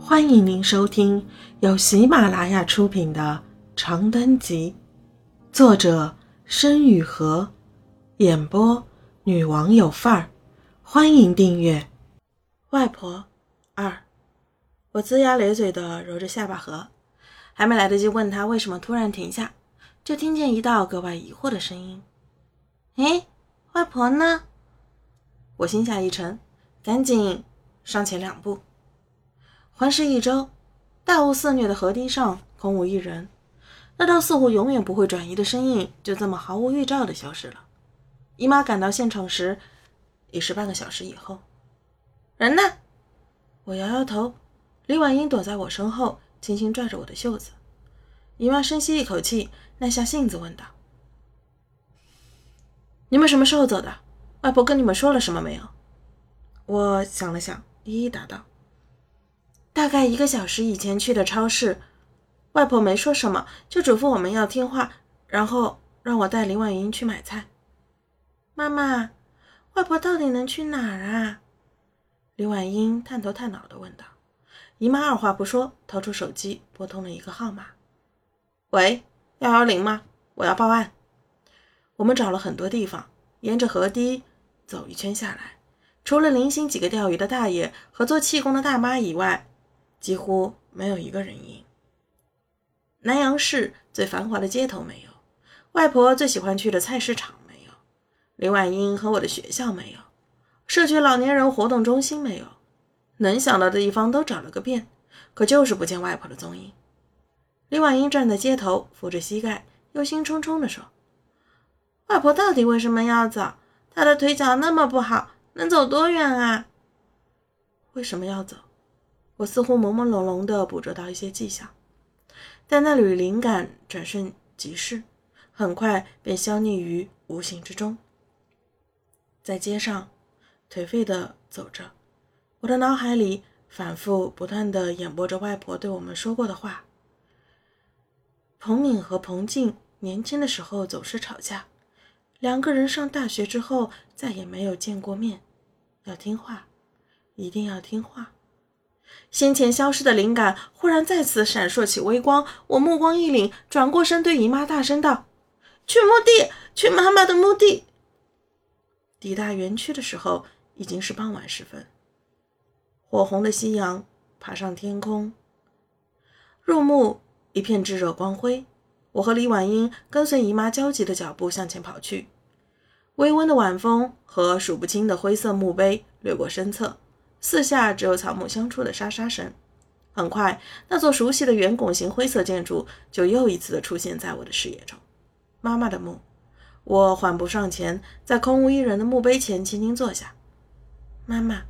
欢迎您收听由喜马拉雅出品的《长灯集》，作者申雨禾，演播女王有范儿。欢迎订阅。外婆二，我龇牙咧嘴的揉着下巴颏，还没来得及问他为什么突然停下，就听见一道格外疑惑的声音：“哎，外婆呢？”我心下一沉，赶紧上前两步。环视一周，大雾肆虐的河堤上空无一人，那道似乎永远不会转移的身影就这么毫无预兆的消失了。姨妈赶到现场时，已是半个小时以后。人呢？我摇摇头。李婉英躲在我身后，轻轻拽着我的袖子。姨妈深吸一口气，耐下性子问道：“你们什么时候走的？外婆跟你们说了什么没有？”我想了想，一一答道。大概一个小时以前去的超市，外婆没说什么，就嘱咐我们要听话，然后让我带林婉莹去买菜。妈妈，外婆到底能去哪儿啊？林婉英探头探脑的问道。姨妈二话不说，掏出手机拨通了一个号码：“喂，幺幺零吗？我要报案。”我们找了很多地方，沿着河堤走一圈下来，除了零星几个钓鱼的大爷和做气功的大妈以外。几乎没有一个人影。南阳市最繁华的街头没有，外婆最喜欢去的菜市场没有，林婉英和我的学校没有，社区老年人活动中心没有，能想到的地方都找了个遍，可就是不见外婆的踪影。林婉英站在街头，扶着膝盖，忧心忡忡地说：“外婆到底为什么要走？她的腿脚那么不好，能走多远啊？为什么要走？”我似乎朦朦胧胧地捕捉到一些迹象，但那缕灵感转瞬即逝，很快便消匿于无形之中。在街上，颓废地走着，我的脑海里反复不断地演播着外婆对我们说过的话。彭敏和彭静年轻的时候总是吵架，两个人上大学之后再也没有见过面。要听话，一定要听话。先前消失的灵感忽然再次闪烁起微光，我目光一凛，转过身对姨妈大声道：“去墓地，去妈妈的墓地。”抵达园区的时候已经是傍晚时分，火红的夕阳爬上天空，入目一片炙热光辉。我和李婉英跟随姨妈焦急的脚步向前跑去，微温的晚风和数不清的灰色墓碑掠过身侧。四下只有草木相触的沙沙声。很快，那座熟悉的圆拱形灰色建筑就又一次的出现在我的视野中。妈妈的墓。我缓步上前，在空无一人的墓碑前轻轻坐下。妈妈，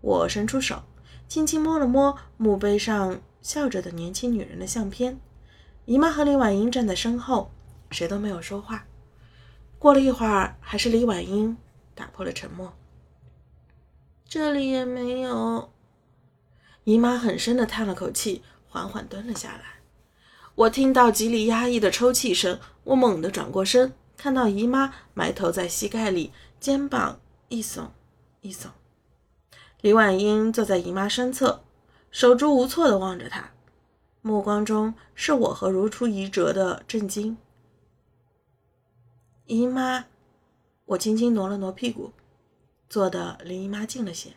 我伸出手，轻轻摸了摸墓碑上笑着的年轻女人的相片。姨妈和李婉英站在身后，谁都没有说话。过了一会儿，还是李婉英打破了沉默。这里也没有。姨妈很深的叹了口气，缓缓蹲了下来。我听到极力压抑的抽泣声，我猛地转过身，看到姨妈埋头在膝盖里，肩膀一耸一耸。李婉英坐在姨妈身侧，手足无措的望着她，目光中是我和如出一辙的震惊。姨妈，我轻轻挪了挪屁股。坐的离姨妈近了些，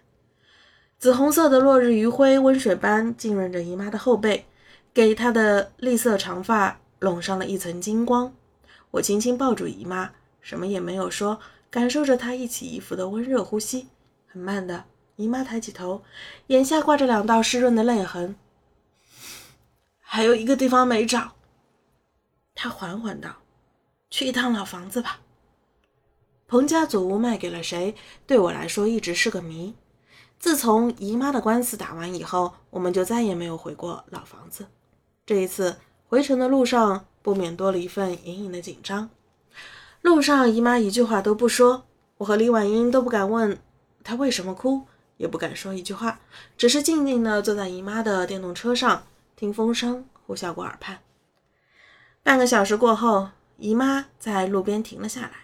紫红色的落日余晖温水般浸润着姨妈的后背，给她的栗色长发笼上了一层金光。我轻轻抱住姨妈，什么也没有说，感受着她一起一伏的温热呼吸。很慢的，姨妈抬起头，眼下挂着两道湿润的泪痕。还有一个地方没找，她缓缓道：“去一趟老房子吧。”彭家祖屋卖给了谁？对我来说一直是个谜。自从姨妈的官司打完以后，我们就再也没有回过老房子。这一次回城的路上，不免多了一份隐隐的紧张。路上，姨妈一句话都不说，我和李婉英都不敢问她为什么哭，也不敢说一句话，只是静静地坐在姨妈的电动车上，听风声呼啸过耳畔。半个小时过后，姨妈在路边停了下来。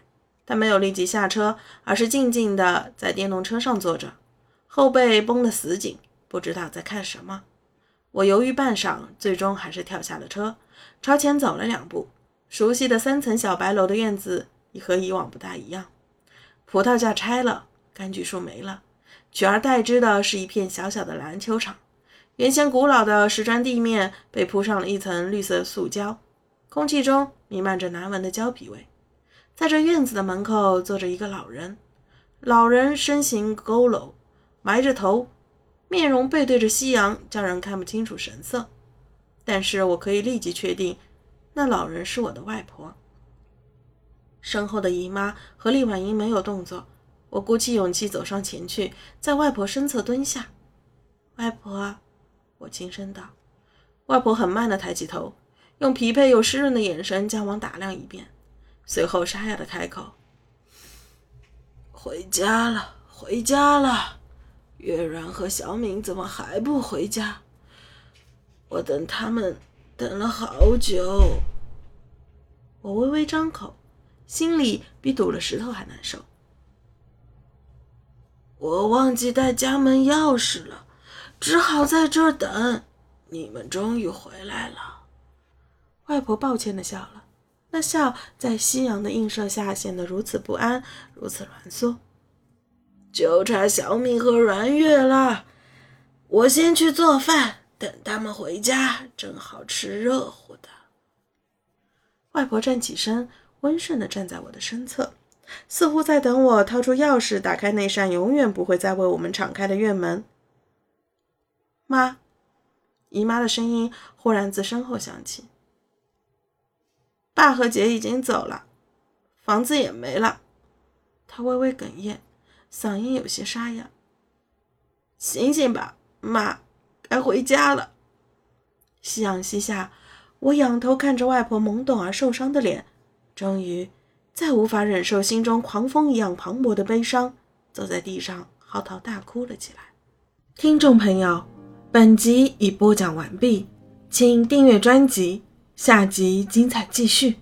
他没有立即下车，而是静静地在电动车上坐着，后背绷得死紧，不知道在看什么。我犹豫半晌，最终还是跳下了车，朝前走了两步。熟悉的三层小白楼的院子已和以往不大一样，葡萄架拆了，柑橘树没了，取而代之的是一片小小的篮球场。原先古老的石砖地面被铺上了一层绿色塑胶，空气中弥漫着难闻的胶皮味。在这院子的门口坐着一个老人，老人身形佝偻，埋着头，面容背对着夕阳，叫人看不清楚神色。但是我可以立即确定，那老人是我的外婆。身后的姨妈和厉婉莹没有动作，我鼓起勇气走上前去，在外婆身侧蹲下。外婆，我轻声道。外婆很慢地抬起头，用疲惫又湿润的眼神将我打量一遍。随后沙哑的开口：“回家了，回家了。月然和小敏怎么还不回家？我等他们等了好久。”我微微张口，心里比堵了石头还难受。我忘记带家门钥匙了，只好在这等。你们终于回来了。外婆抱歉的笑了。那笑在夕阳的映射下显得如此不安，如此挛缩。就差小敏和阮月了，我先去做饭，等他们回家正好吃热乎的。外婆站起身，温顺地站在我的身侧，似乎在等我掏出钥匙，打开那扇永远不会再为我们敞开的院门。妈，姨妈的声音忽然自身后响起。爸和姐已经走了，房子也没了。他微微哽咽，嗓音有些沙哑。醒醒吧，妈，该回家了。夕阳西下，我仰头看着外婆懵懂而受伤的脸，终于再无法忍受心中狂风一样磅礴的悲伤，坐在地上嚎啕大哭了起来。听众朋友，本集已播讲完毕，请订阅专辑。下集精彩继续。